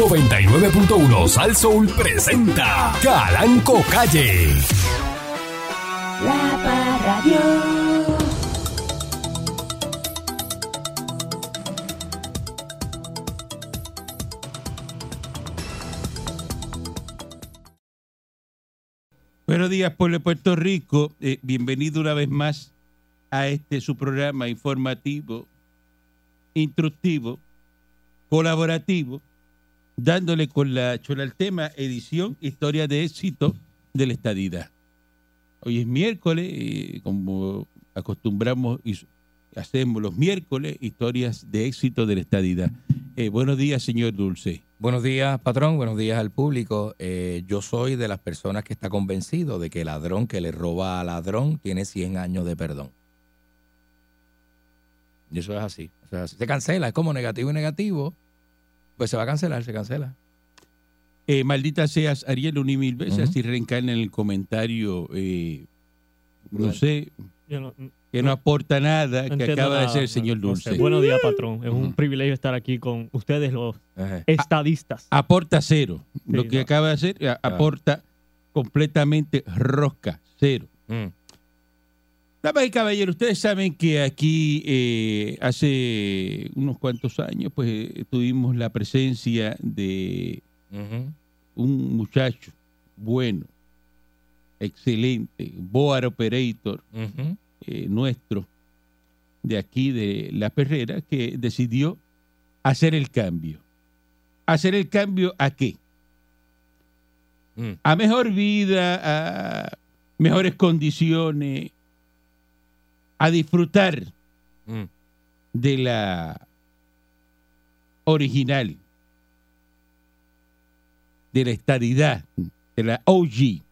99.1 Sal Soul presenta Calanco Calle. La Parradio. Buenos días, pueblo de Puerto Rico. Eh, bienvenido una vez más a este su programa informativo, instructivo, colaborativo, dándole con la chola al tema edición Historia de éxito de la estadidad. Hoy es miércoles, eh, como acostumbramos y hacemos los miércoles, historias de éxito de la estadidad. Eh, buenos días, señor Dulce. Buenos días, patrón. Buenos días al público. Eh, yo soy de las personas que está convencido de que el ladrón que le roba a ladrón tiene 100 años de perdón. Y eso es así. Se cancela, es como negativo y negativo. Pues se va a cancelar, se cancela. Eh, maldita seas, Ariel, un y mil veces, Ujú. así reencarna en el comentario, eh, no sé, Yo no, que no aporta nada, que acaba de ser el señor no sé. Dulce. Buenos días, patrón. Es un privilegio estar aquí con ustedes, los estadistas. Aporta cero. Lo que no. acaba de hacer, a- aporta completamente rosca, cero. Damas y caballeros, ustedes saben que aquí eh, hace unos cuantos años, pues eh, tuvimos la presencia de un muchacho bueno, excelente, Boar Operator, eh, nuestro, de aquí de La Perrera, que decidió hacer el cambio. ¿Hacer el cambio a qué? Mm. A mejor vida, a mejores condiciones, a disfrutar Mm. de la original, de la estadidad, de la OG,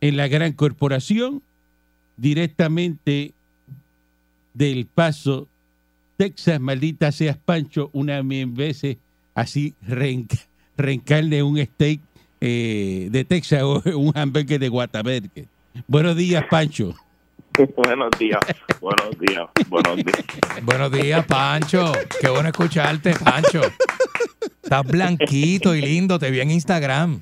en la gran corporación, directamente del paso Texas, maldita seas Pancho, una mil veces así reenca- reencarne un steak eh, de Texas o un hamburger de Guataberque. Buenos días, Pancho. buenos días, buenos días, buenos días. Buenos días, Pancho. Qué bueno escucharte, Pancho. Estás blanquito y lindo, te vi en Instagram.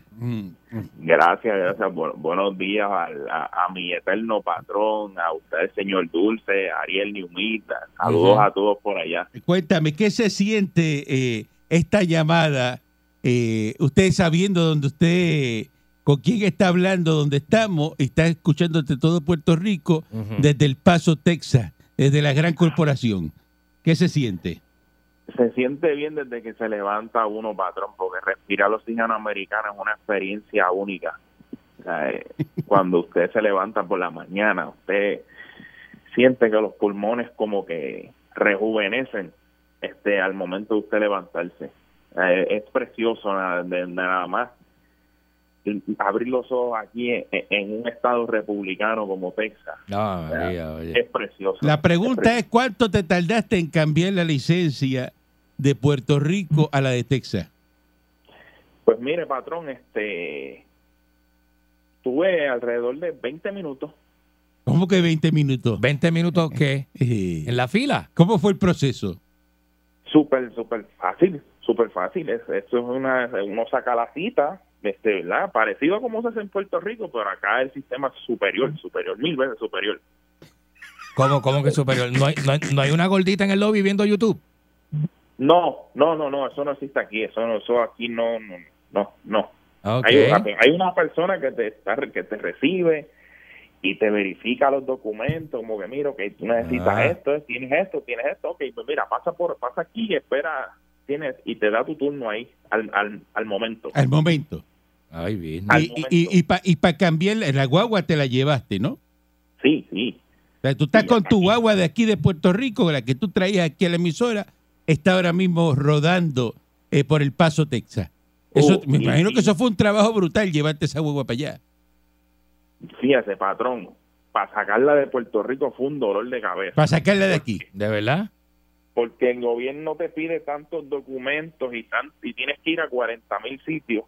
Gracias, gracias. Bu- buenos días al- a, a mi eterno patrón, a usted, señor Dulce, Ariel Niumita. Saludos a todos por allá. Cuéntame, ¿qué se siente eh, esta llamada? Eh, usted sabiendo dónde usted, con quién está hablando, dónde estamos, está escuchándote todo Puerto Rico desde El Paso, Texas, desde la gran corporación. ¿Qué se siente? Se siente bien desde que se levanta uno, patrón, porque respirar oxígeno americano es una experiencia única. O sea, eh, cuando usted se levanta por la mañana, usted siente que los pulmones como que rejuvenecen este al momento de usted levantarse. Eh, es precioso nada, de- nada más abrir los ojos aquí en, en un estado republicano como Texas. Ah, María, oye. Es precioso. La pregunta es, ¿cuánto te tardaste en cambiar la licencia de Puerto Rico a la de Texas? Pues mire, patrón, este tuve alrededor de 20 minutos. ¿Cómo que 20 minutos? ¿20 minutos qué? ¿En la fila? ¿Cómo fue el proceso? Súper, súper fácil, súper fácil. Es, esto es una, uno saca la cita, este, ¿verdad? Parecido a como se hace en Puerto Rico, pero acá el sistema es superior, superior, mil veces superior. ¿Cómo, cómo que superior? ¿No hay, no, hay, no hay una gordita en el lobby viendo YouTube? No, no, no, no, eso no existe aquí, eso no, eso aquí no, no, no, no. Ok. Hay, hay una persona que te está, que te recibe y te verifica los documentos, como que mira, que tú necesitas Ah. esto, tienes esto, tienes esto, ok, pues mira, pasa por, pasa aquí, espera, tienes y te da tu turno ahí al, al, al momento. Al momento. Ay, bien. Y, momento. y, y, para y pa cambiar la la guagua te la llevaste, ¿no? Sí, sí, O sea, tú estás Sí, con tu guagua de aquí de Puerto Rico, la que tú traías aquí a la emisora, está ahora mismo rodando eh, por el Paso, Texas. Eso, Oh, me sí, imagino sí. que eso fue un trabajo brutal, llevarte esa guagua para allá. fíjese, patrón, para sacarla de Puerto Rico fue un dolor de cabeza. Para sacarla de aquí. ¿De verdad? porque el gobierno te pide tantos documentos y, tan, y tienes que ir a 40 mil sitios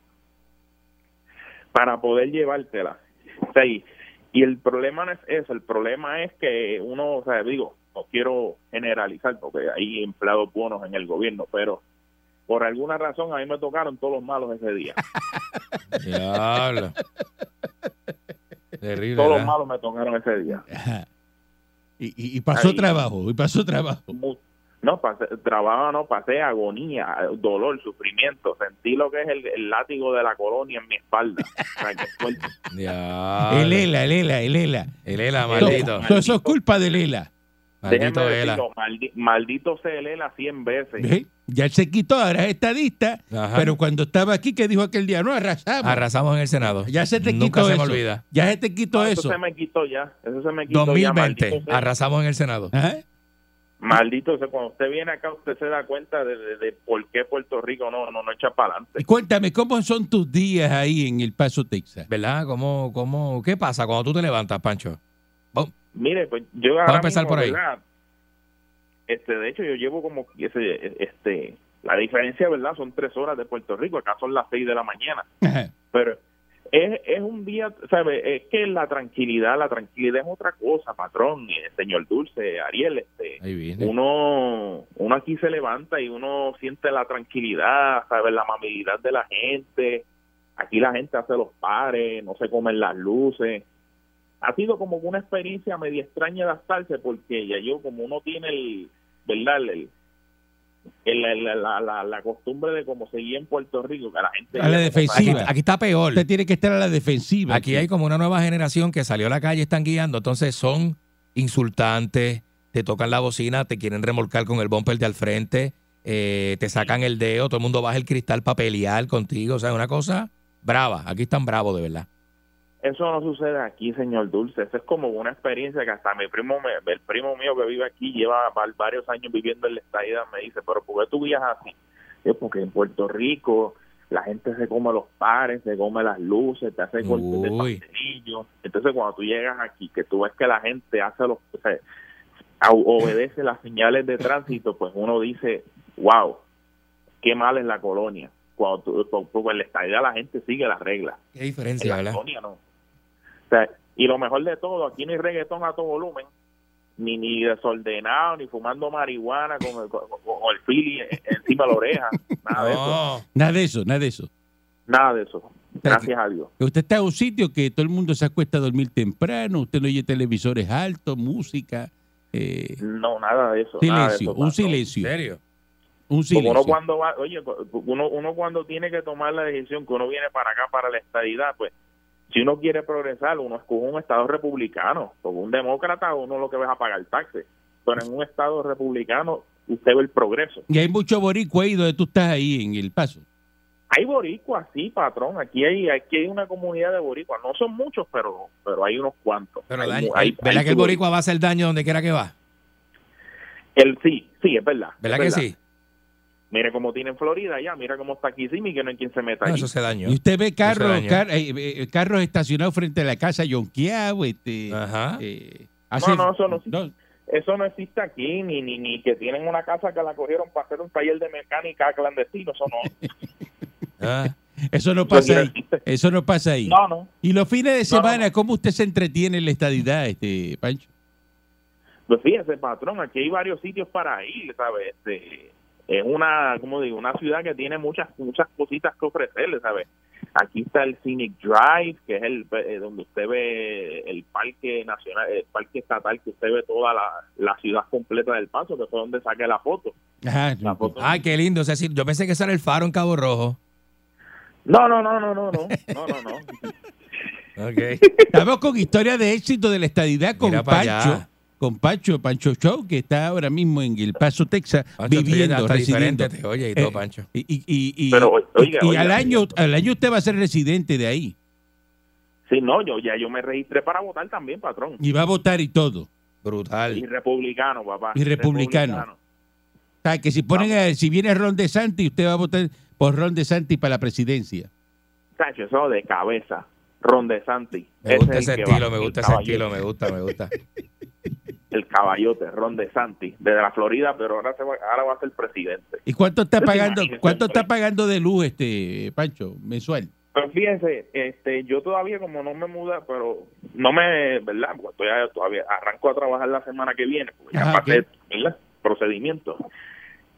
para poder llevártela. O sea, y, y el problema no es eso, el problema es que uno, o sea, digo, no quiero generalizar porque hay empleados buenos en el gobierno, pero por alguna razón a mí me tocaron todos los malos ese día. Diablo. Terrible. Todos los malos me tocaron ese día. Y, y- y pasó Ahí. trabajo, y pasó trabajo. Mu- No, pasé, trabajo no, pasé agonía, dolor, sufrimiento. Sentí lo que es el, el látigo de la colonia en mi espalda. O sea, que fuerte. El ELA, el ELA, el ELA. El Ela, maldito. todo eso es culpa del ELA. Maldito Déjeme Ela. decirlo, maldi- maldito se Lela 100 veces. ¿Ve? Ya él se quitó, ahora es estadista, Ajá. pero cuando estaba aquí, que dijo aquel día? No, arrasamos. Arrasamos en el Senado. ya se te Nunca quitó se eso. me olvida. Ya se te quitó No, eso eso. se me quitó ya. Eso se me quitó ya. 2020. Maldito sea. Arrasamos en el Senado. Ajá. Maldito sea, cuando usted viene acá, usted se da cuenta de, de- de por qué Puerto Rico no, no, no echa para adelante. Y cuéntame, ¿cómo son tus días ahí en El Paso, Texas? ¿Verdad? ¿Cómo, cómo, ¿Qué pasa cuando tú te levantas, Pancho? Mire, pues yo Vamos a ahora empezar mismo, por ahí. ¿verdad? Este, de hecho, yo llevo como ese, este, la diferencia, ¿verdad? Son tres horas de Puerto Rico, acá son las seis de la mañana. Ajá. Pero es, es un día, ¿sabe? Es que la tranquilidad, la tranquilidad es otra cosa, patrón, eh, señor Dulce, Ariel, este, uno, uno aquí se levanta y uno siente la tranquilidad, ¿sabe? La amabilidad de la gente. Aquí la gente hace los pares, no se comen las luces. Ha sido como una experiencia media extraña adaptarse porque ya yo, como uno tiene el, ¿verdad? El- la, la, la, la costumbre de como seguía en Puerto Rico, que la gente... A la Aquí, defensiva. aquí está peor. Usted tiene que estar a la defensiva. Aquí hay como una nueva generación que salió a la calle, están guiando, entonces son insultantes, te tocan la bocina, te quieren remolcar con el bumper de al frente, eh, te sacan el dedo, todo el mundo baja el cristal para pelear contigo, o sea, una cosa brava. Aquí están bravos, de verdad. Eso no sucede aquí, señor Dulce. Eso es como una experiencia que hasta mi primo, el primo mío que vive aquí, lleva va- varios años viviendo en la estadía, me dice, pero ¿por qué tú viajas así? Yo, porque en Puerto Rico la gente se come los pares, se come las luces, te hace golpes de pastelillo. Entonces cuando tú llegas aquí, que tú ves que la gente hace los... o sea, obedece las señales de tránsito, pues uno dice, wow, qué mal es la colonia. Cuando tú, en la estadía la gente sigue las reglas. Qué En diferencia, la ¿verdad? colonia no. Sea, y lo mejor de todo, aquí no hay reggaetón a todo volumen, ni ni desordenado, ni fumando marihuana con el, con, con el fili en- encima de la oreja. Nada de eso. Nada de eso, nada de eso. Nada de eso. Gracias a Dios. Usted está en un sitio que todo el mundo se acuesta a dormir temprano, usted no oye televisores altos, música, eh, No, nada de eso. nada de silencio, eso, un patrón. ¿en silencio, serio? un silencio. uno cuando va, oye, uno, uno cuando tiene que tomar la decisión que uno viene para acá, para la estadidad, pues, si uno quiere progresar, uno escoge un estado republicano. Como un demócrata, uno lo que va es a pagar taxes. Pero en un estado republicano, usted ve el progreso. Y hay mucho boricua ahí donde tú estás ahí en El Paso. Hay boricuas, sí, patrón. Aquí hay, aquí hay una comunidad de boricuas. No son muchos, pero, pero hay unos cuantos. Pero Hay daño- mu- hay- ¿verdad hay que el boricua va a hacer daño donde quiera que va? El, sí, sí, es verdad. ¿Verdad es que sí? Mire cómo tiene en Florida ya, mira cómo está aquí Simi, que no hay quien se meta No, allí. eso se daño. Y usted ve carros, car- eh, eh, carros estacionados frente a la casa yonqueado, este, Ajá. eh, No, no, eso no- Eso no existe aquí, ni, ni, ni que tienen una casa que la cogieron para hacer un taller de mecánica clandestino, eso no. Ah, eso no pasa no ahí. Eso no pasa ahí. No, no. Y los fines de No, semana, no. ¿cómo usted se entretiene en la estadidad, este Pancho? Pues fíjese, patrón, aquí hay varios sitios para ir, ¿sabes? Este, es una, como digo, una ciudad que tiene muchas muchas cositas que ofrecerle, ¿sabes? Aquí está el Scenic Drive, que es el eh, donde usted ve el parque nacional, el parque estatal, que usted ve toda la, la ciudad completa del Paso, que fue donde saqué la foto. Ajá, la. Ay, qué lindo. O sea, sí, yo pensé que eso era el faro en Cabo Rojo. No, no, no, no, no, no, no, no. no. Estamos con historia de éxito de la estadidad con Pancho. Con Pancho, Pancho Show, que está ahora mismo en El Paso, Texas, Pancho, viviendo, residiendo. te oye y todo, Eh, Pancho. Y, y, y, y- Pero, oiga, y oiga, al, oiga. año, al año usted va a ser residente de ahí. Sí, no, yo ya yo me registré para votar también, patrón. Y va a votar y todo. Brutal. Y republicano, papá. Y republicano. O sea, que si ponen a- si viene Ron de Santi, usted va a votar por Ron de Santi para la presidencia. Tacho, eso de cabeza. Ron de Santi. Me gusta es ese que estilo, va, me el gusta ese estilo, me gusta, me gusta. El caballote, Ron de Santi, desde la Florida, pero ahora, se va, ahora va a ser presidente. ¿Y cuánto está te pagando, cuánto está pagando de luz este Pancho mensual? Pues fíjense, este, yo todavía como no me muda, pero no me, ¿verdad? Porque estoy todavía arranco a trabajar la semana que viene, porque ya Ajá, pasé. ¿verdad? Procedimiento.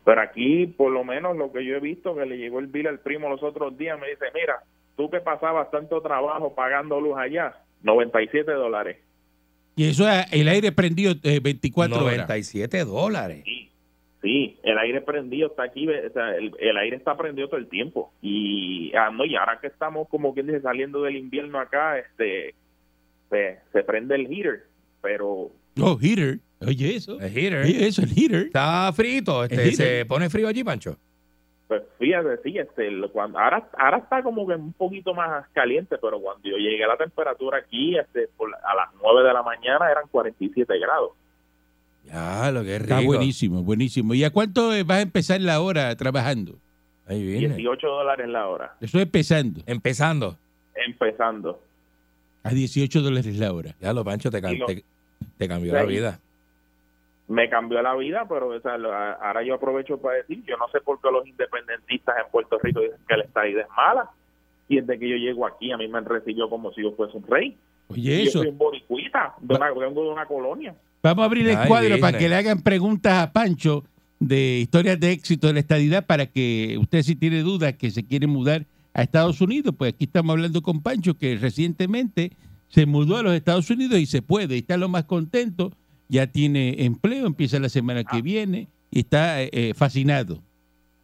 Pero aquí, por lo menos, lo que yo he visto, que le llegó el bill al primo los otros días, me dice, mira, tú que pasabas tanto trabajo pagando luz allá, 97 dólares. Y eso es el aire prendido eh, 24 horas. 97 dólares. Sí, sí, el aire prendido está aquí, o sea, el, el aire está prendido todo el tiempo. Y, ah, no, y ahora que estamos, como quien dice, saliendo del invierno acá, este se, se prende el heater, pero Oh, heater. Oye, eso. El heater. Oye, eso, el heater. Está frito. El Este, heater. ¿Se pone frío allí, Pancho? Pues fíjate, sí, este, cuando, ahora, ahora está como que un poquito más caliente, pero cuando yo llegué a la temperatura aquí, este, por a las 9 de la mañana eran 47 grados. Ya, lo que es rico. Está buenísimo, buenísimo. ¿Y a cuánto eh, vas a empezar la hora trabajando? Ahí viene. 18 dólares la hora, Eso es empezando. Empezando. empezando. A 18 dólares la hora. Ya lo, Pancho, te, te, te cambió Sí. la vida. Me cambió la vida, pero o sea, lo- ahora yo aprovecho para decir, yo no sé por qué los independentistas en Puerto Rico dicen que la estadía es mala. Y desde que yo llego aquí, a mí me han recibido como si yo fuese un rey. Oye, Y yo eso. soy un boricuita, de una, vengo de una colonia. Vamos a abrir el Ay, cuadro para que le hagan preguntas a Pancho de historias de éxito de la estadidad para que usted si tiene dudas que se quiere mudar a Estados Unidos, pues aquí estamos hablando con Pancho que recientemente se mudó a los Estados Unidos y se puede, y está lo más contento, ya tiene empleo, empieza la semana que viene y está eh, eh, fascinado.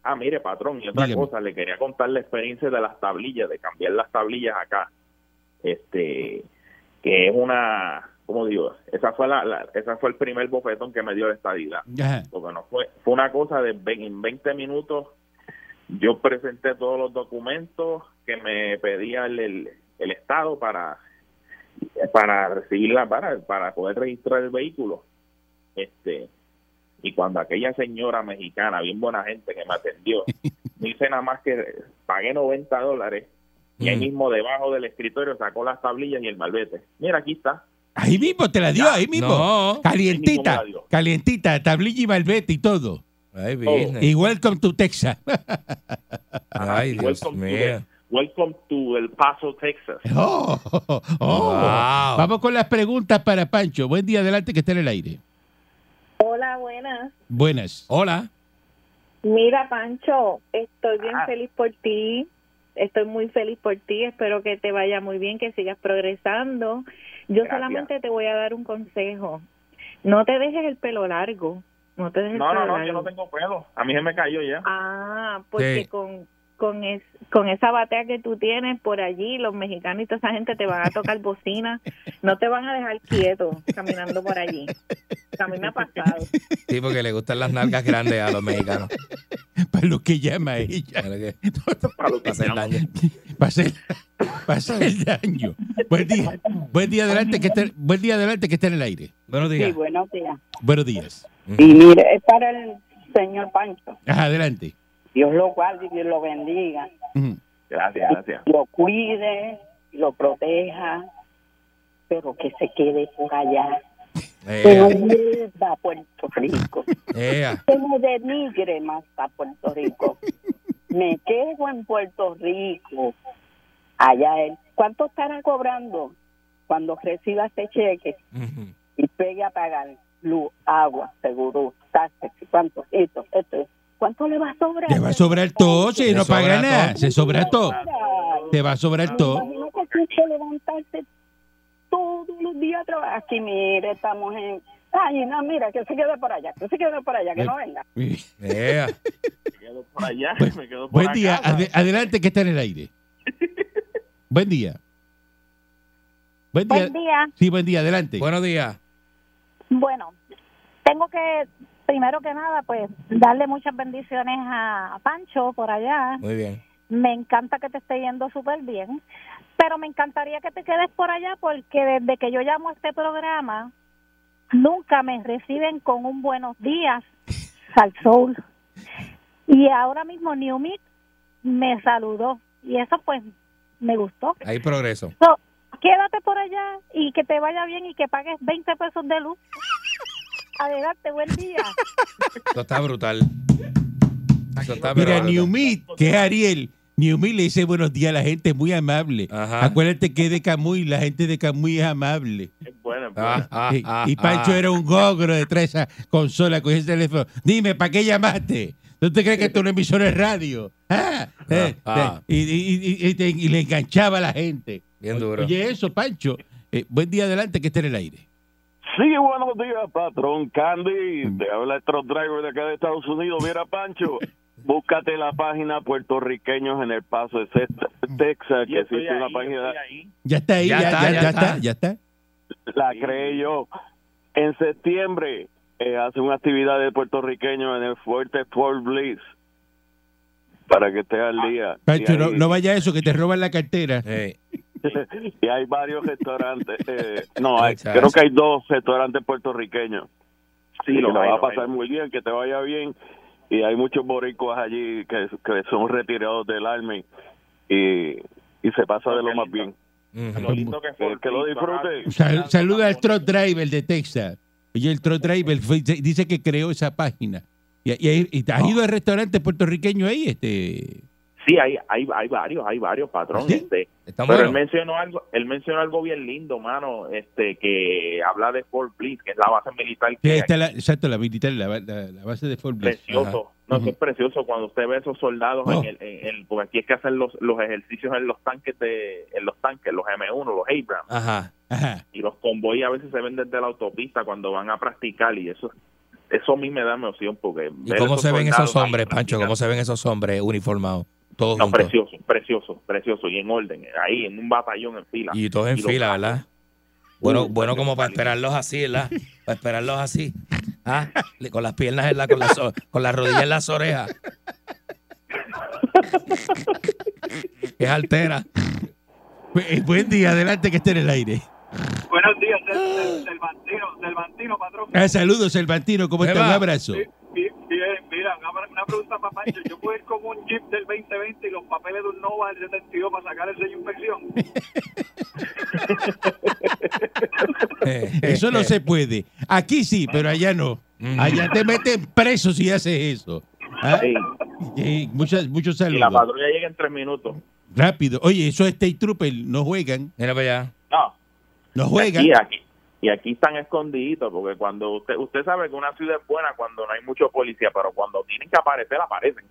Ah, mire, patrón, y otra Dígame. cosa, le quería contar la experiencia de las tablillas, de cambiar las tablillas acá. Este, que es una, ¿cómo digo? Esa fue la, la- esa fue el primer bofetón que me dio la estadidad. Ajá. Porque no fue, fue una cosa de en 20 minutos yo presenté todos los documentos que me pedía el, el, el Estado para para recibirla para para poder registrar el vehículo este y cuando aquella señora mexicana bien buena gente que me atendió no hice nada más que pagué 90 dólares y ahí Mm. mismo debajo del escritorio sacó las tablillas y el malvete mira aquí está Ahí mismo te la dio, ahí mismo. No. Calientita, Ahí mismo me la dio. calientita, tablilla y malvete y todo. Ay, business. Y welcome to Texas. Ay, Dios mío. Welcome to El Paso Texas Oh, oh, oh. Wow. Vamos con las preguntas para Pancho. Buen día, adelante, que está en el aire. Hola, buenas. Buenas. Hola. Mira, Pancho, estoy bien Ah. feliz por ti. Estoy muy feliz por ti. Espero que te vaya muy bien, que sigas progresando. Yo Gracias. solamente te voy a dar un consejo. No te dejes el pelo largo. No te dejes no el no pelo no largo. yo no tengo pelo a mí se me cayó ya Ah, porque Sí. con con, es, con esa batea que tú tienes por allí, los mexicanos y toda esa gente te van a tocar bocina. No te van a dejar quieto caminando por allí. A mí me ha pasado. Sí, porque le gustan las nalgas grandes a los mexicanos. Para lo que llama ella. Para que- para lo que para hacer llamo. daño. Para hacer, para hacer daño. Buen día. Buen día, adelante, que esté, buen día, adelante, que está en el aire. Buenos días. Sí, buenos días. Buenos días. Y mire, es para el señor Pancho. Ajá, adelante. Dios lo guarde y Dios lo bendiga. Gracias gracias Lo cuide, lo proteja, pero que se quede por allá. Que no Ea, vuelva a Puerto Rico. ea. Que no denigre más a Puerto Rico. Me quedo en Puerto Rico. Allá él. ¿Cuánto estará cobrando cuando reciba este cheque Ujú. y pegue a pagar luz, agua, seguro, taxes, cuánto, esto, esto? ¿Cuánto le va a sobrar? Te va a sobrar todo, si Le no paga nada. todo. Se sobra todo. Te va a sobrar todo. Imagínate que levantarse todos los días a trabajar. Aquí, mire, estamos en... Ay, no, mira, que se quede por allá, que se quede por allá, que no venga. Ea. me quedo por allá Buen- me quedo por Buen acá, día, ade- adelante, que está en el aire. Buen día. Buen día. Buen día. Sí, buen día, adelante. Buenos días. Bueno, tengo que, primero que nada, pues darle muchas bendiciones a Pancho por allá. Muy bien. Me encanta que te esté yendo súper bien, pero me encantaría que te quedes por allá porque desde que yo llamo a este programa, nunca me reciben con un buenos días al Soul. Y ahora mismo New Meet me saludó y eso pues me gustó. Hay progreso. So, quédate por allá y que te vaya bien y que pagues 20 pesos de luz. Adelante, buen día. Eso está brutal. Está Mira, brutal. New Meet, que es Ariel. New Meet le dice buenos días a la gente, es muy amable. Ajá. Acuérdate que es de Camuy, la gente de Camuy es amable. es bueno es Ah, ah, y, ah, y Pancho ah. era un gogro detrás de esa consola, cogió el teléfono. Dime, ¿para qué llamaste? ¿Tú te crees que esto es una emisora de radio? Ah, eh, ah. eh, y, y- y- y te- y le enganchaba a la gente. Bien duro. Oye, eso, Pancho. Eh, buen día adelante que esté en el aire. Sí, buenos días, patrón Candy. Te habla el truck driver de acá de Estados Unidos. Mira, Pancho, búscate la página puertorriqueños en El Paso de Texas, que existe una ahí, página. Ya está ahí, ya, está, ya, ya está, está. ya está. la creé yo. En septiembre eh, hace una actividad de puertorriqueños en el Fuerte Fort Bliss. Para que estés al día. Pancho, no, no vaya a eso, que te roban la cartera. y hay varios restaurantes. eh, no, hay- creo que hay dos restaurantes puertorriqueños. Sí, y lo va a pasar muy bien, que te vaya bien. Y hay muchos boricuas allí que, que son retirados del Army y, y se pasa de lo más bien. Lo lindo que fue Que, que lo disfrute. Sal- saluda al truck driver de Texas. Oye, el truck driver fue- dice que creó esa página. Y, y- y has ido al restaurante puertorriqueño ahí, este. Sí, hay, hay, hay varios, hay varios patrones. ¿Sí? Este, pero él mencionó algo, él mencionó algo bien lindo, mano, este, que habla de Fort Bliss, que es la base militar Que está la, exacto, la militar, la, la- la base de Fort Bliss. precioso. No, eso Ujú. es precioso cuando usted ve esos soldados Oh. en el, en el- porque aquí es que hacen los, los ejercicios en los tanques de, en los tanques, los M1, los Abrams, Ajá. Ajá. y los convoyes a veces se ven desde la autopista cuando van a practicar y eso, eso a mí me da emoción porque ¿Y cómo se ven esos hombres, Pancho? ¿Cómo se ven esos hombres uniformados? Todos No, juntos. precioso, precioso, precioso y en orden, ahí en un batallón en fila. Y todos en fila. ¿verdad? Bueno, Uh, bueno como para esperarlos así, ¿verdad? Para esperarlos así. Ah, con las piernas en la, con las, con las rodillas en las orejas. Es altera. Bu- eh, Buen día, adelante que esté en el aire. Buenos días, Cervantino, Cervantino, patrón. Ah, saludos, Cervantino, ¿cómo está? Eva. Un abrazo. Una, pregunta para Pancho. Yo puedo ir con un Jeep del 2020 y los papeles de un Nova del 72 para sacar el sello de inspección. Eh, Eso no se puede. Aquí sí, pero allá no. Allá te meten preso si haces eso. ¿Ah? Sí, Sí, muchas, muchos y la saludos. patrulla llega en tres minutos. Rápido. Oye, esos State Troopers no juegan. Mira para allá. No, No juegan. aquí, aquí, y aquí están escondiditos, porque cuando usted usted sabe que una ciudad es buena cuando no hay mucho policía, pero cuando tienen que aparecer, aparecen.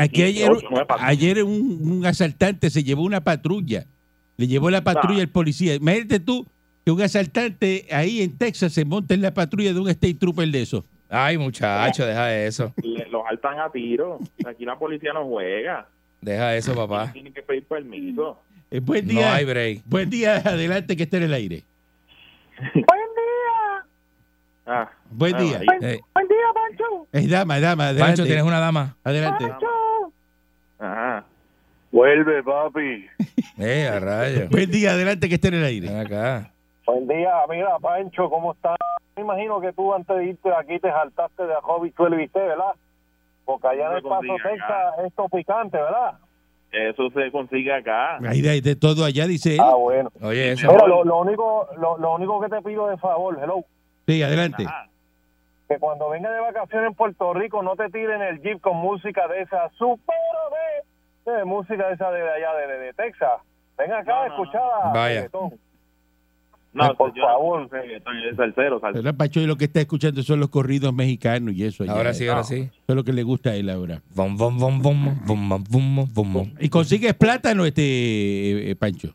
Aquí, ayer, un, un asaltante se llevó una patrulla. Le llevó la patrulla Ah. al policía. Imagínate tú que un asaltante ahí en Texas se monta en la patrulla de un State Trooper de esos. Ay, muchacho, deja eso. Le- los altan a tiro. Aquí la policía no juega. Deja eso, papá. Tienen que pedir permiso. Eh, buen No día. hay break. Buen día, adelante que esté en el aire. Buen día, Ah, Buen día. Eh, buen día, Pancho. Es dama, dama, adelante. Pancho, ¿tienes una dama? Adelante. Pancho. Ajá. Vuelve, papi. Eh, a rayo. Buen día, adelante que esté en el aire. Ven acá. Buen día, mira, Pancho, ¿cómo estás? Me imagino que tú antes de irte de aquí te saltaste de Hobby Chuel Viste, ¿verdad? Porque allá en el Paso. Texas, esto picante, ¿verdad? Eso se consigue acá. Hay de, de todo allá, dice él. Ah, bueno. Oye, eso. Mira, lo, lo único, lo, lo único que te pido de favor, hello, Sí, adelante. Ajá. que cuando venga de vacaciones en Puerto Rico no te tiren el jeep con música de esa super de, de música de esa de allá de, de, de Texas. Ven acá No, a no, escuchar no. a Vaya. reggaetón. No, por yo favor. No es salsero, salsero. Pacho, lo que está escuchando son los corridos mexicanos y eso. Ahora sí, ahora sí. Eso es lo que le gusta a él ahora. Bom, bom, bom, ¿Y consigues plátano, este eh, eh, Pancho?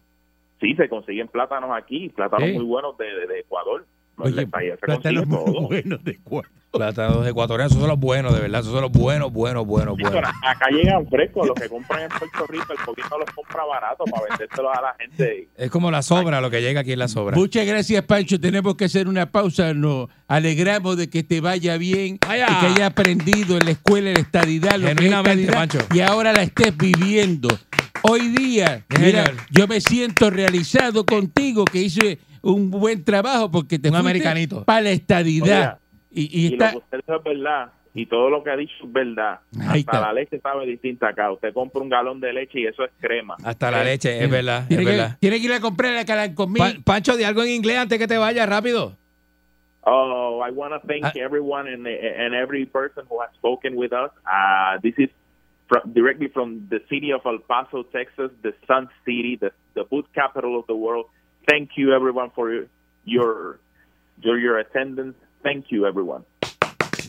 Sí, se consiguen plátanos aquí, plátanos muy buenos de, de, de Ecuador. Oye, plátanos buenos de cuatro. Plátanos ecuatorianos, esos son los buenos, de verdad. Esos son los buenos, buenos, buenos, Sí, buenos. acá llegan frescos, los que compran en Puerto Rico, el poquito los compra barato para vendérselos a la gente. Es como la sobra, lo que llega aquí es la sobra. Muchas gracias, Pancho. Tenemos que hacer una pausa. Nos alegramos de que te vaya bien Vaya. y que haya aprendido en la escuela la estadidad, lo que es Genuinamente, estadidad, Pancho. y ahora la estés viviendo. Hoy día, mira, yo me siento realizado contigo, que hice un buen trabajo porque te Un americanito. para la estadidad. y, y Y, está, lo que usted dice es verdad. Y todo lo que ha dicho es verdad. Ahí Hasta está. la leche sabe distinta acá. Usted compra un galón de leche y eso es crema. Hasta la leche, es verdad, es tiene, que, verdad. tiene que ir a comprar la calan conmigo. Pa- Pancho, di algo en inglés antes que te vayas, rápido. Oh, I want to thank Ah. everyone and, and every person who has spoken with us. Uh, this is fr directly from the city of El Paso, Texas, the Sun City, the, the food capital of the world. Thank you, everyone, for your your your, attendance. Thank you, everyone.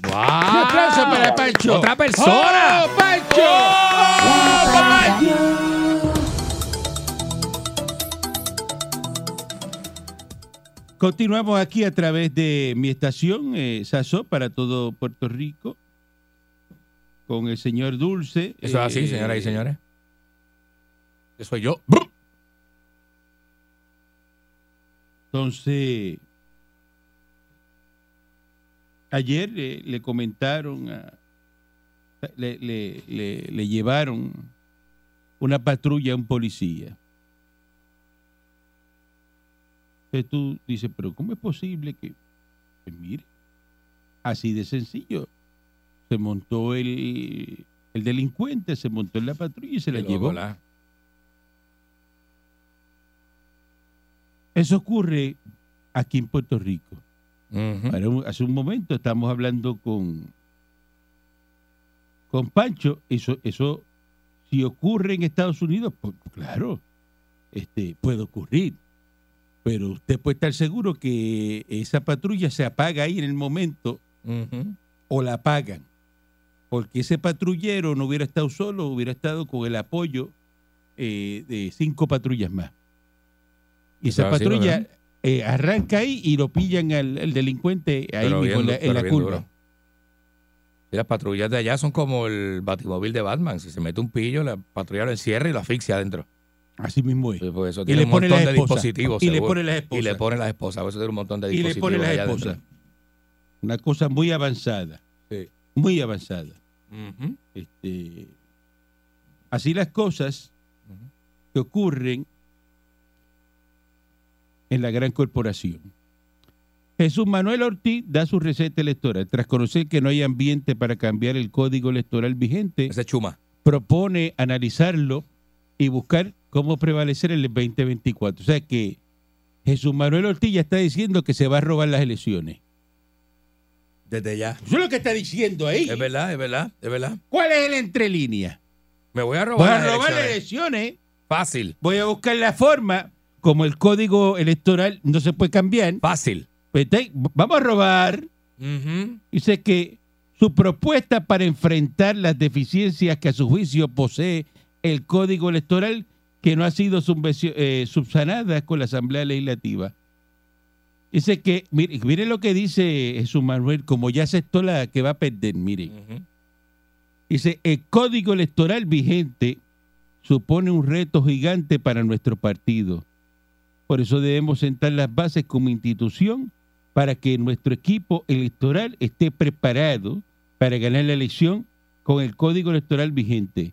Un aplauso para Pancho. ¡Otra persona! ¡Oh, Pancho! ¡Oh, Pancho! Continuamos aquí a través de mi estación, eh, Sazó, para todo Puerto Rico, con el señor Dulce. Eso es así, eh, señoras y señores. Eso soy yo. Entonces, ayer eh, le comentaron, a- le, le- le- le llevaron una patrulla a un policía. Entonces tú dices, pero ¿cómo es posible que, pues mire, así de sencillo, se montó el, el delincuente, se montó en la patrulla y se la llevó? Eso ocurre aquí en Puerto Rico. Hace un momento estamos hablando con, con Pancho. Eso, eso, si ocurre en Estados Unidos, pues claro, este, puede ocurrir. Pero usted puede estar seguro que esa patrulla se apaga ahí en el momento o la apagan. Porque ese patrullero no hubiera estado solo, hubiera estado con el apoyo eh, de cinco patrullas más. Y esa patrulla eh, arranca ahí y lo pillan al, al delincuente ahí mismo bien en la, en la curva. duro. Y las patrullas de allá son como el batimóvil de Batman. Si se mete un pillo, la patrulla lo encierra y lo asfixia adentro. Así mismo es. Por eso Y le un pone montón las de esposas. dispositivos. Y le pone las Y le esposas. pone las esposas. Por eso tiene un montón de Y le dispositivos. pone las esposas. Una cosa muy avanzada. Sí. Muy avanzada. Este, así las cosas que ocurren en la gran corporación. Jesús Manuel Ortiz da su receta electoral. Tras conocer que no hay ambiente para cambiar el código electoral vigente, Ese es chuma. propone analizarlo y buscar cómo prevalecer en el 2024. O sea que Jesús Manuel Ortiz ya está diciendo que se va a robar las elecciones. Desde ya. Eso es lo que está diciendo ahí. Es verdad, es verdad, es verdad. ¿Cuál es el entrelínea? Me voy a robar Voy a las robar las elecciones. elecciones. Fácil, Voy a buscar la forma, como el código electoral no se puede cambiar. fácil. pues, vamos a robar. Dice que su propuesta para enfrentar las deficiencias que a su juicio posee el código electoral que no ha sido eh, subsanada con la Asamblea Legislativa. Dice que, mire, mire lo que dice Jesús Manuel, como ya aceptó la que va a perder, mire. Dice, el código electoral vigente supone un reto gigante para nuestro partido. Por eso debemos sentar las bases como institución para que nuestro equipo electoral esté preparado para ganar la elección con el código electoral vigente.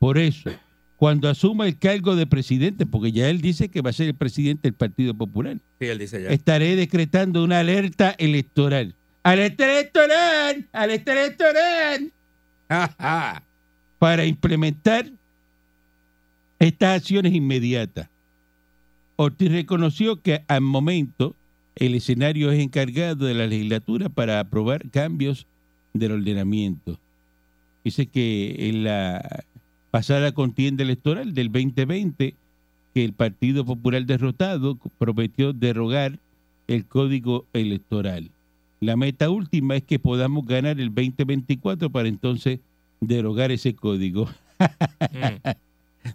Por eso, cuando asuma el cargo de presidente, porque ya él dice que va a ser el presidente del Partido Popular, Sí, él dice ya. estaré decretando una alerta electoral. ¡Alerta electoral! ¡Alerta electoral! para implementar estas acciones inmediatas. Ortiz reconoció que al momento el escenario es encargado de la legislatura para aprobar cambios del ordenamiento. Dice que en la pasada contienda electoral del 2020, que el Partido Popular derrotado prometió derogar el código electoral. La meta última es que podamos ganar el 2024 para entonces derogar ese código. Mm,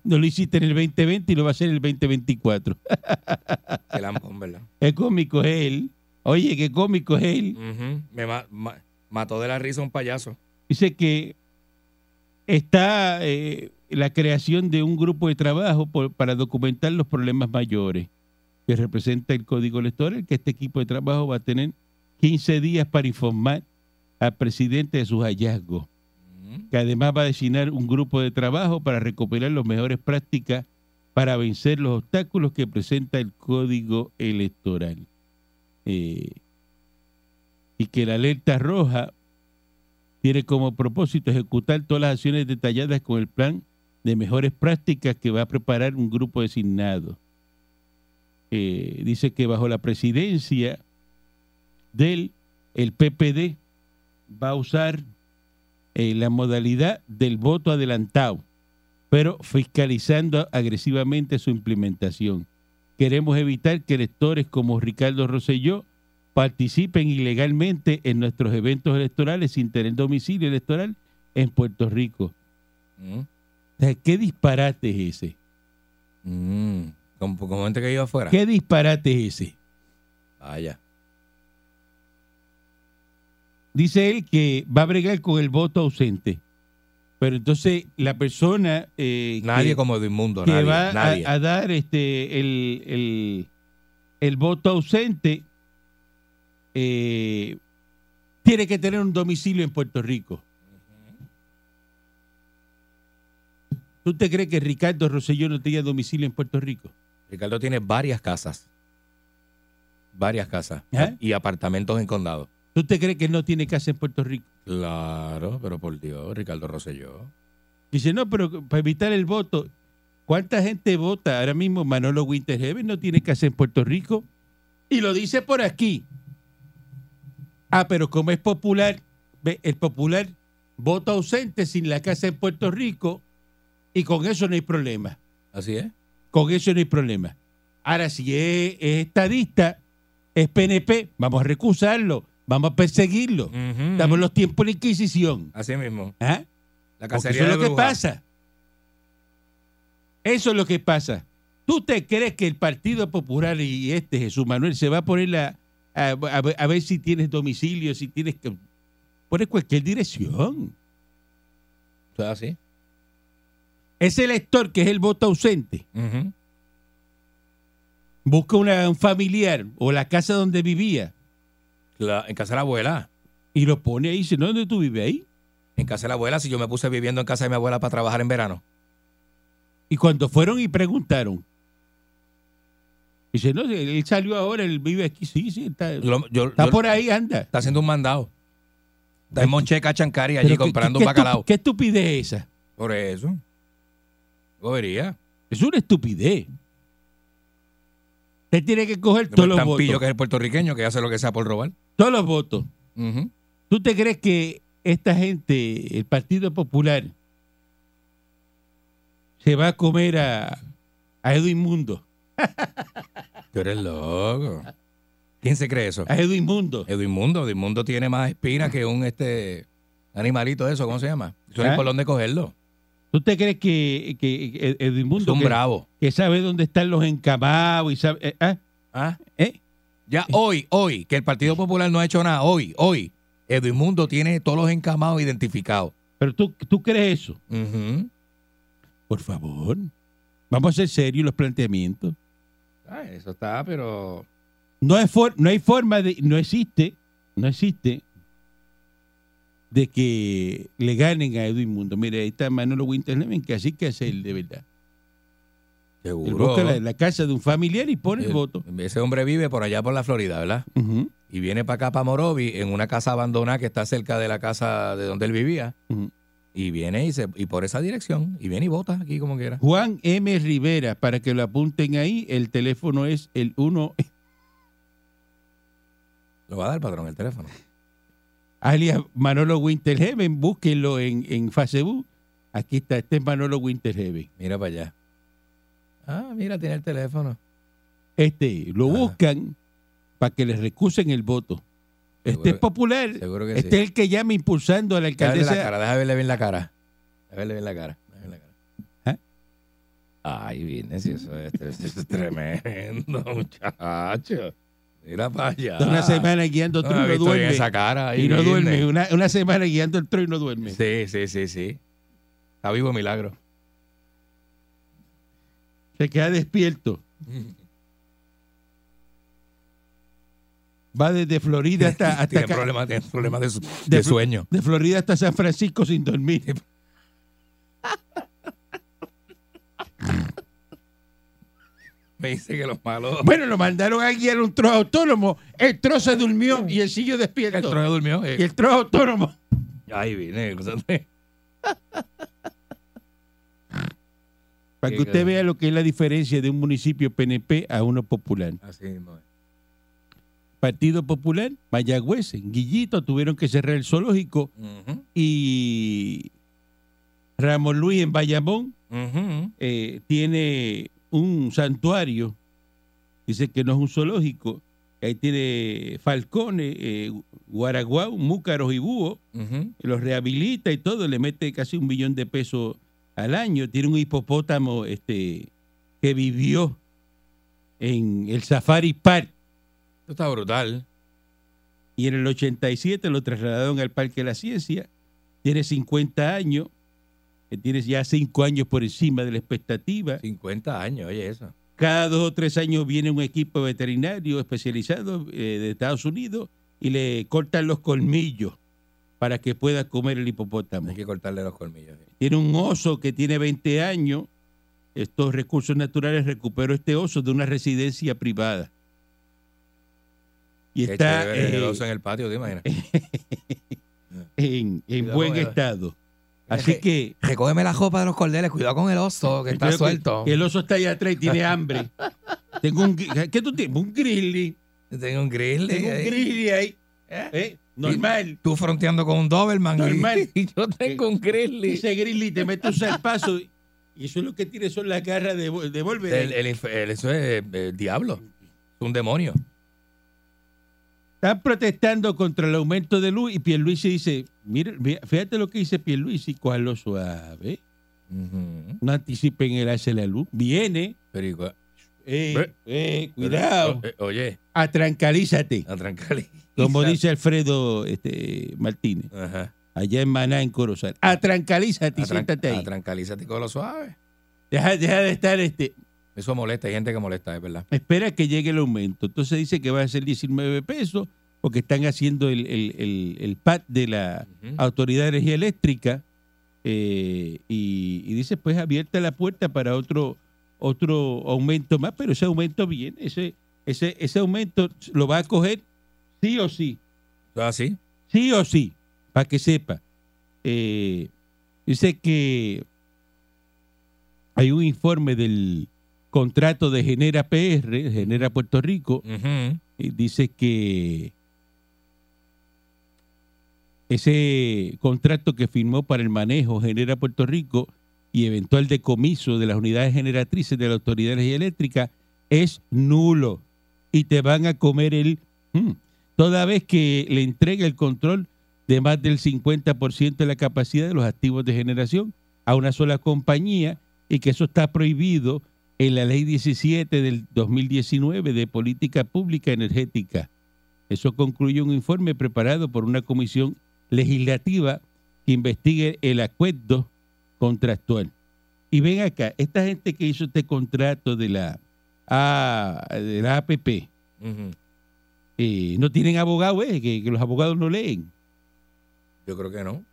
No lo hiciste en el 2020 y lo va a hacer en el 2024. qué lampón, ¿verdad? Qué cómico es él. Oye, qué cómico es él. Ujú. Me ma- ma- mató de la risa un payaso. Dice que está eh, la creación de un grupo de trabajo por- para documentar los problemas mayores que representa el código electoral, que este equipo de trabajo va a tener 15 días para informar al presidente de sus hallazgos. Que además va a designar un grupo de trabajo para recopilar las mejores prácticas para vencer los obstáculos que presenta el código electoral. Eh, y que la alerta roja tiene como propósito ejecutar todas las acciones detalladas con el plan de mejores prácticas que va a preparar un grupo designado. Eh, dice que bajo la presidencia del el PPD va a usar eh, la modalidad del voto adelantado, pero fiscalizando agresivamente su implementación. Queremos evitar que electores como Ricardo Rosselló participen ilegalmente en nuestros eventos electorales sin tener domicilio electoral en Puerto Rico. Mm, O sea, ¿Qué disparate es ese? mm. Como, como gente que iba afuera. ¿Qué disparate es ese? Vaya. Dice él que va a bregar con el voto ausente. Pero entonces la persona eh, Nadie que, como Mundo, que nadie. va. A, dar este el, el, el voto ausente eh, tiene que tener un domicilio en Puerto Rico. ¿Tú te crees que Ricardo Rosselló no tenía domicilio en Puerto Rico? Ricardo tiene varias casas. Varias casas. ¿Eh? Y apartamentos en condado. ¿Tú te crees que él no tiene casa en Puerto Rico? Claro, pero por Dios, Ricardo Rosselló. Dice, no, pero para evitar el voto, ¿cuánta gente vota ahora mismo? Manolo Winterheaven no tiene casa en Puerto Rico. Y lo dice por aquí. Ah, pero como es popular, el popular vota ausente sin la casa en Puerto Rico y con eso no hay problema. Así es. Con eso no hay problema. Ahora, si es, es estadista, es PNP, vamos a recusarlo, vamos a perseguirlo. Estamos en los tiempos de la Inquisición. Así mismo. ¿Ah? La Porque eso es lo que pasa. Eso es lo que pasa. ¿Tú te crees que el Partido Popular y este Jesús Manuel se va a poner a, a- a ver- a ver si tienes domicilio, si tienes que poner cualquier dirección? Es así. Ese elector que es el voto ausente busca una- un familiar o la casa donde vivía La- en casa de la abuela. y lo pone ahí dice, ¿no? ¿dónde tú vives ahí? En casa de la abuela, si yo me puse viviendo en casa de mi abuela para trabajar en verano. Y cuando fueron y preguntaron, dice, no, él salió ahora, él vive aquí, sí, sí, está, Lo- yo- está yo- por ahí, anda. Está haciendo un mandado. Está en Monche Cachancari allí Pero ¿qué- comprando qué- un bacalao. ¿Qué estupidez es esa? Por eso. Bobería. Es una estupidez. Usted tiene que coger todos los votos. que es el puertorriqueño, que hace lo que sea por robar. Todos los votos. Ujú. ¿Tú te crees que esta gente, el Partido Popular, se va a comer a, a Edwin Mundo? Tú eres loco. ¿Quién se cree eso? A Edwin Mundo. Edwin Mundo. Edwin Mundo tiene más espinas que un este animalito de eso, ¿cómo se llama? Eso ¿Ah? es por dónde cogerlo. ¿Tú te crees que, que- que Edwin Es Mundo, un que, bravo. que sabe dónde están los encamados y sabe... eh, ah, ¿Ah? Ya hoy, hoy, que el Partido Popular no ha hecho nada, hoy, hoy, Edwin Mundo tiene todos los encamados identificados. Pero tú, tú crees eso. Por favor. Vamos a ser serios los planteamientos. Ah, eso está, pero... No, hay for- no hay forma de, no existe, no existe de que le ganen a Edwin Mundo. Mira, ahí está Manolo Winterleven, que así que hace él de verdad. Él Seguro. busca la, la casa de un familiar y pone el El- voto. Ese hombre vive por allá por la Florida, ¿verdad? Y viene para acá, para Morovi, en una casa abandonada que está cerca de la casa de donde él vivía. Y viene y, se, y por esa dirección. Y viene y vota aquí como quiera. Juan M. Rivera, para que lo apunten ahí, el teléfono es el 1, Lo va a dar, patrón, el teléfono. alias Manolo Winterheaven, búsquenlo en, en Facebook. Aquí está, este es Manolo Winterheaven. Mira para allá. Ah, mira, tiene el teléfono. Este, lo Ajá. buscan para que le recusen el voto. Este Seguro- es popular. Seguro que Este sí. es el que llama impulsando a la Déjame verle la alcaldesa. cara, déjame verle bien la cara. Déjame verle bien la cara. déjame verle la cara. ¿Eh? Ay, viene, si eso es, eso es tremendo, muchacho. Mira para allá. Una semana guiando No otro me y no duerme. esa cara ahí, y no duerme. Una, una semana guiando el tro y no duerme. Sí, sí, sí, sí. Está vivo milagro. Se queda despierto. Va desde Florida hasta, hasta tiene problemas, de, su- de de Fl- sueño. de Florida hasta San Francisco sin dormir. Me dice que los malos. Bueno, lo mandaron a guiar un trozo autónomo. El trozo se durmió y el siguió despierto. el trono durmió. eh. Y el trozo autónomo. Ay, vine. cosate. Para que usted vea lo que es la diferencia de un municipio PNP a uno popular. Así mismo. es. Partido Popular, Mayagüez, en Guillito tuvieron que cerrar el zoológico y Ramón Luis en Bayamón eh, tiene un santuario, dice que no es un zoológico, ahí tiene falcones, eh, guaraguau, múcaros y búhos, los rehabilita y todo, le mete casi un millón de pesos al año. Tiene un hipopótamo este, que vivió en el Safari Park Esto está brutal. y en el 87 lo trasladaron al Parque de la Ciencia. Tiene 50 años, tiene ya 5 años por encima de la expectativa. 50 años, oye eso. Cada dos o tres años viene un equipo veterinario especializado eh, de Estados Unidos y le cortan los colmillos para que pueda comer el hipopótamo. Hay que cortarle los colmillos. Tiene un oso que tiene 20 años. Estos recursos naturales recuperó este oso de una residencia privada. Y Qué está chévere, el eh, oso en el patio, ¿te imaginas? en, buen estado. Así que Recógeme la jopa de los cordeles, cuidado con el oso, que está que- suelto. que el oso está allá atrás y tiene hambre. Tengo un, ¿Qué tú tienes? Un grizzly. Tengo un grizzly. Tengo un ahí. grizzly ahí. ¿Eh? Normal. Tú fronteando con un Doberman. y- Normal. Y yo tengo un grizzly. Ese grizzly te mete un zarpazo y eso es lo que tiene son las garras de, de Wolverine. El- el inf- el- eso es el diablo. Es un demonio. Están protestando contra el aumento de luz y Pierluisi dice, mira, fíjate lo que dice Pierluisi, lo suave, Ujú. no anticipen el hace la luz, viene, Pero igual- eh, eh, cuidado, Oye, atrancalízate, a como dice Alfredo este, Martínez, Ajá. allá en Maná, en Corozal, atrancalízate Atran- siéntate ahí, Atrancalízate con lo suave. deja, deja de estar, este, Eso molesta, hay gente que molesta, es verdad. espera que llegue el aumento, entonces dice que va a ser 19 pesos, porque están haciendo el, el, el, el PAT de la... Autoridad de Energía Eléctrica eh, y, y dice pues abierta la puerta para otro otro aumento más, pero ese aumento viene, ese ese ese aumento lo va a coger sí o sí, ¿Eso es así? sí o sí, para que sepa. Eh, dice que hay un informe del contrato de Genera PR, Genera Puerto Rico, y dice que ese contrato que firmó para el manejo Genera Puerto Rico y eventual decomiso de las unidades generatrices de la Autoridad de Energía Eléctrica es nulo y te van a comer el mm, toda vez que le entrega el control de más del 50% de la capacidad de los activos de generación a una sola compañía y que eso está prohibido en la ley 17 del 2019 de política pública energética. Eso concluye un informe preparado por una comisión legislativa que investigue el acuerdo contractual. Y ven acá, esta gente que hizo este contrato de la, A- de la APP. Eh, no tienen abogados, eh, que, que los abogados no leen. Yo creo que no.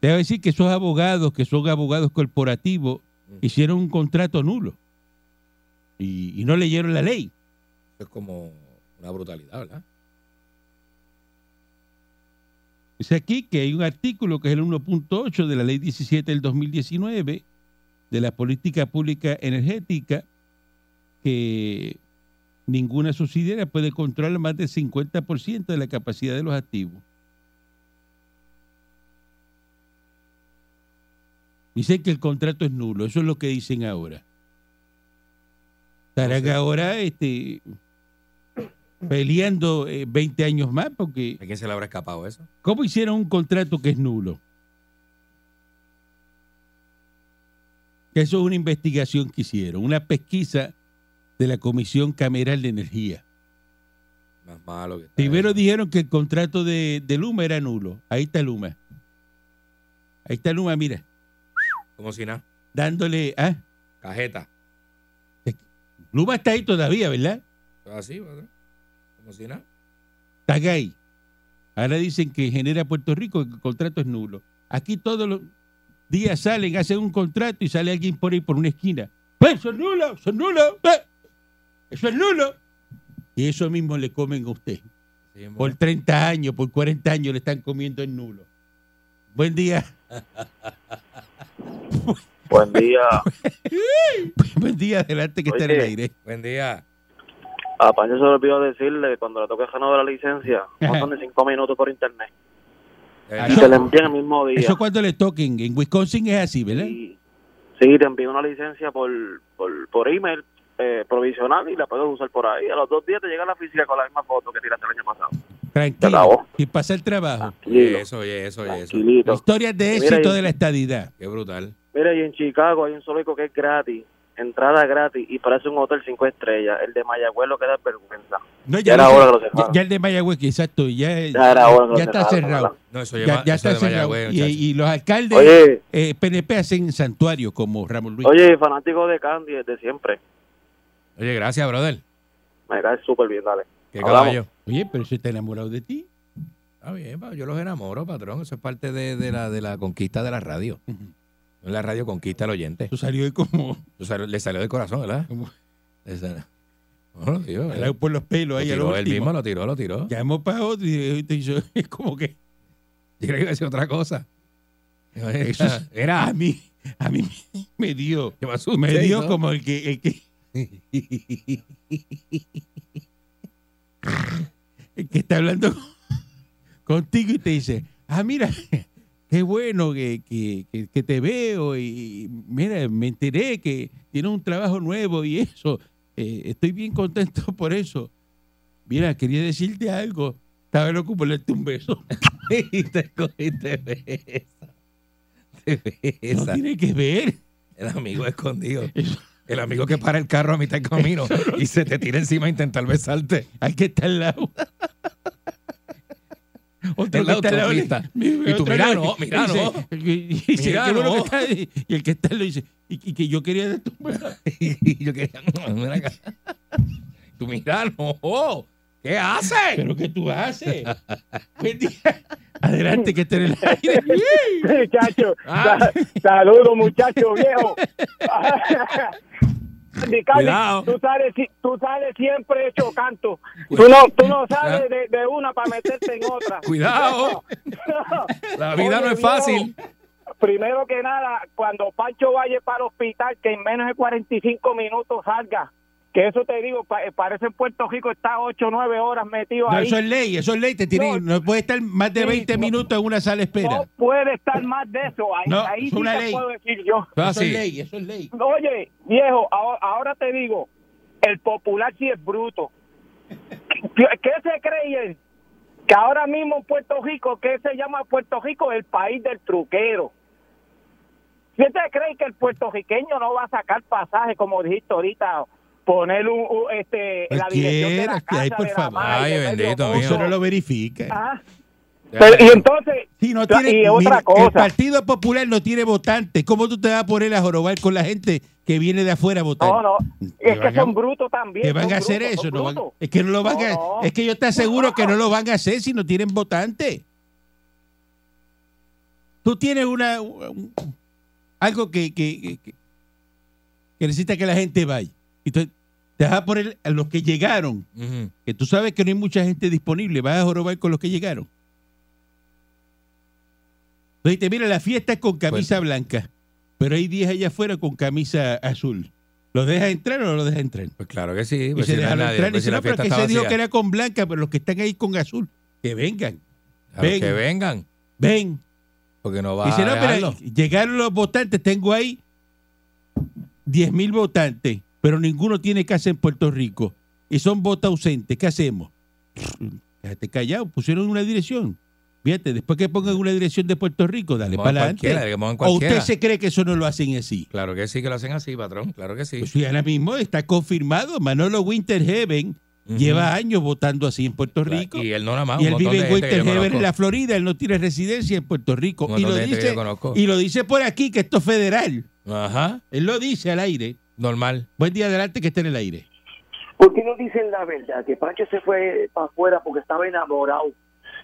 Te voy a decir que esos abogados, que son abogados corporativos, Mm. hicieron un contrato nulo y, y no leyeron la ley. Es como una brutalidad, ¿verdad? Dice aquí que hay un artículo que es el 1.8 de la ley 17 del 2019 de la política pública energética que ninguna subsidiaria puede controlar más del 50% de la capacidad de los activos. Dicen que el contrato es nulo, eso es lo que dicen ahora. Estarán ahora este, peleando eh, 20 años más porque ¿A quién se le habrá escapado eso? ¿Cómo hicieron un contrato que es nulo? Que Eso es una investigación que hicieron, una pesquisa de la Comisión Cameral de Energía. Más malo que Primero dijeron que el contrato de, de Luma era nulo. Ahí está Luma. Ahí está Luma, mira, Como si nada. dándole... ¿ah? Cajeta. Luma está ahí todavía, ¿verdad? Así, ¿verdad? Como si nada. Está ahí. Ahora dicen que genera Puerto Rico que el contrato es nulo. Aquí todos los días salen, hacen un contrato y sale alguien por ahí por una esquina. Pues eso es nulo, eso es nulo. eh, Eso es nulo. Y eso mismo le comen a usted. Sí, bueno. Por 30 años, por 40 años le están comiendo el nulo. Buen día. Buen día. Buen día, adelante que está en el aire. Buen día. A Pancho se olvidó decirle que cuando le toque renovar la licencia, son de cinco minutos por internet. Y te la envían el mismo día. Eso cuando le toquen. En Wisconsin es así, ¿verdad? Y- sí, te envían una licencia por, por, por email eh, provisional y la puedes usar por ahí. A los dos días te llega a la oficina con la misma foto que tiraste el año pasado. Tranquilo. Y pasa el trabajo. Oye, eso, oye, eso, oye, eso. Historias de éxito de la estadidad. Qué brutal. Mira, y en Chicago hay un zoológico que es gratis, entrada gratis y parece un hotel cinco estrellas. El de Mayagüez lo que da vergüenza. No, Ya era hora que lo ya, ya el de Mayagüez, que exacto, ya, Ya era hora que ya está cerrado. No, eso ya, lleva- ya eso está de cerrado. Mayagüez, Y, y los alcaldes Oye. eh, PNP hacen santuarios como Ramón Luis. Oye, fanático de Candy desde siempre. Oye, gracias, brother. Me cae súper bien, dale. Qué Hablamos. caballo. Oye, pero se está enamorado de ti. Está bien, pa, yo los enamoro, patrón. Eso es parte de, de la, de la conquista de la radio. La radio conquista al oyente. Tú salió de como Tú salió- le salió de corazón, ¿verdad? Como- Le salió- Bueno, tío, jalado por los pelos lo ahí a tiró, lo él mismo lo tiró, lo tiró. Llamó para otro y te hizo, es como que Yo creo que iba a decir otra cosa. eso es- Era a mí, a mí me dio, Yo me dio ¿no? como el que, el que, que está hablando contigo y te dice, ah, mira, qué bueno que, que, que- te veo y mira, me enteré que tienes un trabajo nuevo y eso, eh, estoy bien contento por eso. Mira, quería decirte algo, estaba loco por darte un beso. y te besa. Te No besa. tiene que ver. El amigo escondido. El amigo que para el carro a mitad del camino y se te tira encima a intentar besarte. Hay que estar al lado. Otro lado autopista. Y tú, mira, no, mira, no. y- no. el que está lado dice, y, y que yo quería de tu y yo quería. Mira acá. Tú, mira, no. ¿Qué haces? ¿Pero qué tú haces? Adelante, que esté en el aire. Muchacho, Ah. sa- saludos muchacho viejo. Cuidado. Tú sales, tú sales siempre hecho canto. Tú no, tú no sales de, de una para meterte en otra. Cuidado. La vida no es fácil. Primero que nada, cuando Pancho vaya para el hospital, que en menos de 45 minutos salga. Que eso te digo, pa- parece en Puerto Rico está 8 o 9 horas metido No, ahí. eso es ley, eso es ley. Te tienen, no, puede estar más de Sí, 20 no. minutos en una sala de espera. No puede estar más de eso. Ahí, No, ahí es sí una te ley. puedo decir yo. Ah, eso sí. es ley, eso es ley. Oye, viejo, ahora, ahora te digo, el popular sí es bruto. ¿Qué, qué se creen? Que ahora mismo en Puerto Rico, ¿qué se llama Puerto Rico? El país del truquero. ¿Qué te creen que el puertorriqueño no va a sacar pasaje, como dijiste ahorita, poner un, un, este, la dirección de la casa por de la favor. madre, Ay, bendito, mundo? Eso no lo verifica. Ah, pero- y entonces, Si no y tiene, otra mira, el cosa. Partido Popular no tiene votantes. ¿Cómo tú te vas a poner a jorobar con la gente que viene de afuera a votar? No, no, es que son brutos también. que van a hacer brutos, eso. No van- es que no lo van a, No, no. es que yo te aseguro que no lo van a hacer si no tienen votantes. Tú tienes una un- algo que, que, que- que- que necesita que la gente vaya. Y tú te vas a poner a los que llegaron, que tú sabes que no hay mucha gente disponible, vas a jorobar con los que llegaron. Entonces, te mira, la fiesta es con camisa blanca, pero hay 10 allá afuera con camisa azul. ¿Los dejas entrar o no los dejas entrar? Pues claro que sí. Y Pues se si no nadie, entrar. pues y si no, pero que se dijo que era con blanca, pero los que están ahí con azul, que vengan, ven. que vengan. ven. Porque no va Dice, a no, pero llegaron los votantes, tengo ahí 10 mil votantes, pero ninguno tiene casa en Puerto Rico y son votos ausentes. ¿Qué hacemos? Quédate callado, pusieron una dirección. Fíjate, después que pongan una dirección de Puerto Rico, dale para adelante. ¿O usted se cree que eso no lo hacen así? Claro que sí que lo hacen así, patrón. Claro que sí. Pues sí, ahora mismo está confirmado. Manolo Winterheaven lleva años votando así en Puerto Rico. Y él no nada más. Y él vive en Winterheaven en la Florida, él no tiene residencia en Puerto Rico. Y lo, dice, y lo dice por aquí que esto es federal. Ajá. Él lo dice al aire. Normal. Buen día adelante que esté en el aire. ¿Por qué no dicen la verdad? Que Pancho se fue para afuera porque estaba enamorado.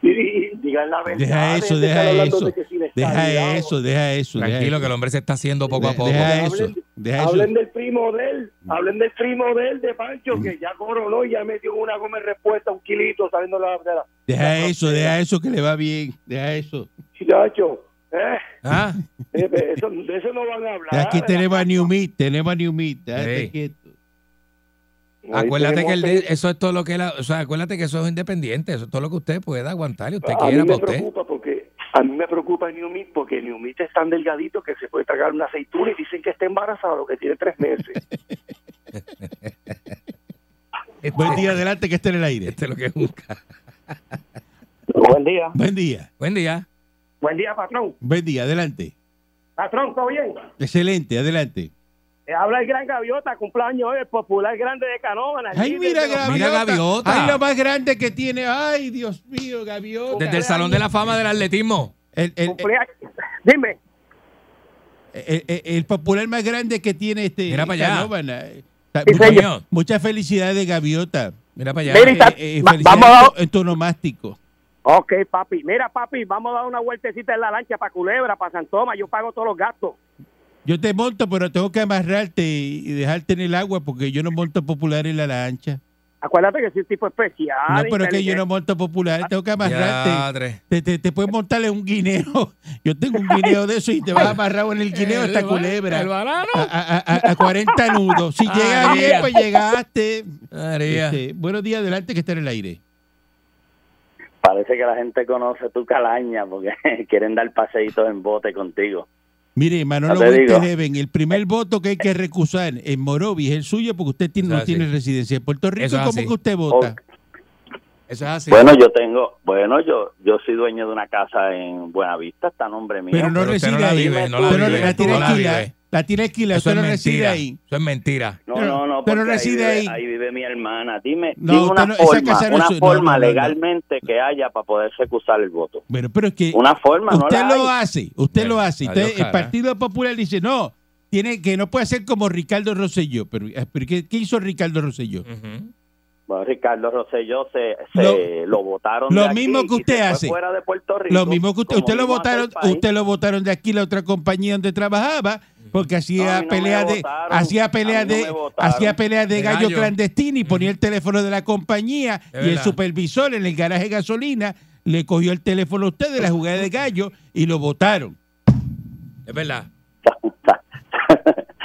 Y, y- y digan la verdad. Deja eso, de deja eso. de Deja eso, deja eso. Tranquilo, que el hombre se está haciendo poco a poco. Deja eso. Hablen, Deja eso. hablen del primo de él, hablen del primo de él, de Pancho, que ya coronó y ya metió una goma de respuesta, un kilito saliendo la... La Deja eso, deja eso que le va bien. Deja eso. Chacho, eh, Ah, eh, eso, de eso no van a hablar. Aquí tenemos a New Meat, tenemos a New Meat. Déjate Sí. quieto. Ahí acuérdate tenemos que el eso es todo lo que él, o sea, acuérdate que eso es independiente, eso es todo lo que usted pueda aguantar y usted a quiera mí para me usted. preocupa porque a mí me preocupa New Meat porque New Meat es tan delgadito que se puede tragar una aceituna y dicen que está embarazado, que tiene tres meses. Buen día, adelante, que esté en el aire. Este es lo que es un ca- Buen día. Buen día. Buen día. Buen día, patrón. Buen día, adelante. Patrón, ¿todo bien? Excelente, adelante. Eh, habla el gran Gaviota, cumpleaños hoy, el popular grande de Canóvana. el Ay, mira, gaviota. Mira, Gaviota. Ay, lo más grande que tiene. Ay, Dios mío, gaviota. Desde el Salón de la Fama del Atletismo. El, el- Cumpleaños. Dime. el- el- el popular más grande que tiene este. Mira para allá. Canóvana. Ta- Sí, mucha- señor. Muchas felicidades de gaviota. Mira para allá. Mira, Eh, eh, vamos a- en tu- en tu nomástico. Ok, papi. Mira, papi, vamos a dar una vueltecita en la lancha para Culebra, para San Tomás. Yo pago todos los gastos. Yo te monto, pero tengo que amarrarte y dejarte en el agua porque yo no monto popular en la lancha. Acuérdate que soy un tipo especial. No, pero es que yo no monto popular, tengo que amarrarte. Te, te, te puedes montarle un guineo. Yo tengo un guineo de eso y te vas amarrado en el guineo esta culebra. El banano. A, a- a- a 40 nudos. Si llega María. bien, pues llegaste. Este, buenos días, adelante que está en el aire. Parece que la gente conoce tu calaña porque quieren dar paseitos en bote contigo. Mire, Manolo No te digo. Leven, el primer voto que hay que recusar en Morovi es el suyo porque usted tiene- no tiene residencia en Puerto Rico. ¿Cómo así. que usted vota? Eso es así. Bueno, yo tengo, bueno, yo yo soy dueño de una casa en Buenavista, está a nombre mío. Pero no Pero reside no ahí. vive, no la no vive, la tiene la tiene alquila, Eso usted es no reside mentira. ahí. Eso es mentira. No, Pero- no, no, pero reside ahí ahí. vive, ahí vive mi hermana. Dime, No, dime usted una no- esa forma, casa no una su- forma no, no, no. legalmente que haya para poderse acusar el voto. Bueno, pero es que Una forma, no usted la lo hay. hace, usted lo hace. el cara. Partido Popular dice, no, tiene que no puede ser como Ricardo Rosselló. Pero, eh, pero ¿qué, qué hizo Ricardo Rosselló? Ujú. Bueno, Ricardo Rosselló se, se lo, votaron lo de aquí mismo que y usted hace. fuera de Puerto Rico, Lo mismo que usted, usted lo votaron, usted lo votaron de aquí la otra compañía donde trabajaba porque hacía no peleas me de votaron. hacía A peleas mí no de hacía peleas de gallo, gallo. clandestino y ponía el teléfono de la compañía y el supervisor en el garaje de gasolina le cogió el teléfono a usted de la jugada de gallo y lo votaron. Es verdad.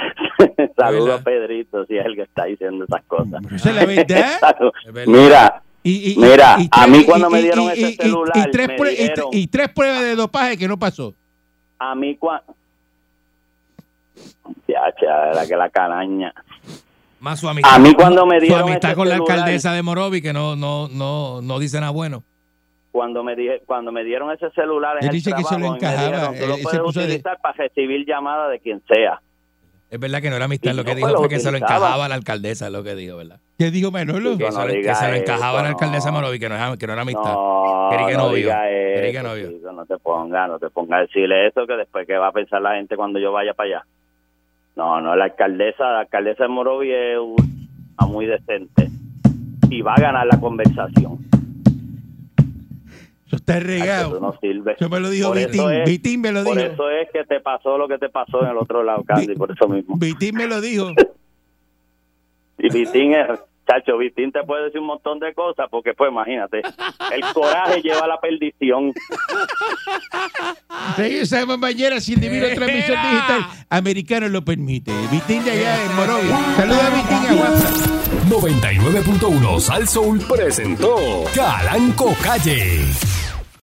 Saludos a Pedrito, si es el que está diciendo esas cosas. Esa es la verdad. Salud. Es verdad. Mira, Y, y- Mira, y a mí cuando me dieron ese celular, y tres me y- dijeron- y tres pruebas de dopaje que no pasó. a mí cuando... Ya, la que la calaña. Más su amistad. A mí cuando me su dieron amistad ese con la alcaldesa de Morovi que no, no, no, no dice nada bueno. Cuando me dije, cuando me dieron ese celular en Él el dice que se lo trabajo, y me encajaba, dijeron, tú lo se puedes de- utilizar para recibir llamadas de quien sea. Es verdad que no era amistad, lo que no, dijo fue que se lo encajaba a la alcaldesa, es lo que dijo, ¿verdad? ¿Qué dijo Manolo? Que, no se, lo, que diga se lo eso, encajaba a la no. alcaldesa Morovi, que no, es, que no era amistad. No, Quería que no novio. diga Quería que novio. chico, no te ponga, no te ponga a decirle eso, que después que va a pensar la gente cuando yo vaya para allá. No, no, la alcaldesa, la alcaldesa de Morovi es una muy decente y va a ganar la conversación. Está regado. no sirves. Eso me lo dijo Por Vitín. es- Vitín me lo Por dijo. eso es que te pasó lo que te pasó en el otro lado, Candy, por eso mismo. Vitín me lo dijo. Y Vitín es, chacho, Vitín te puede decir un montón de cosas, porque pues imagínate, el coraje lleva a la perdición. Regresamos mañana sin divino transmisión digital. Americano lo permite. Vitín de allá en Morovia. Saluda a Vitín Aguanta. 99.1 Sal Soul presentó Calanco Calle.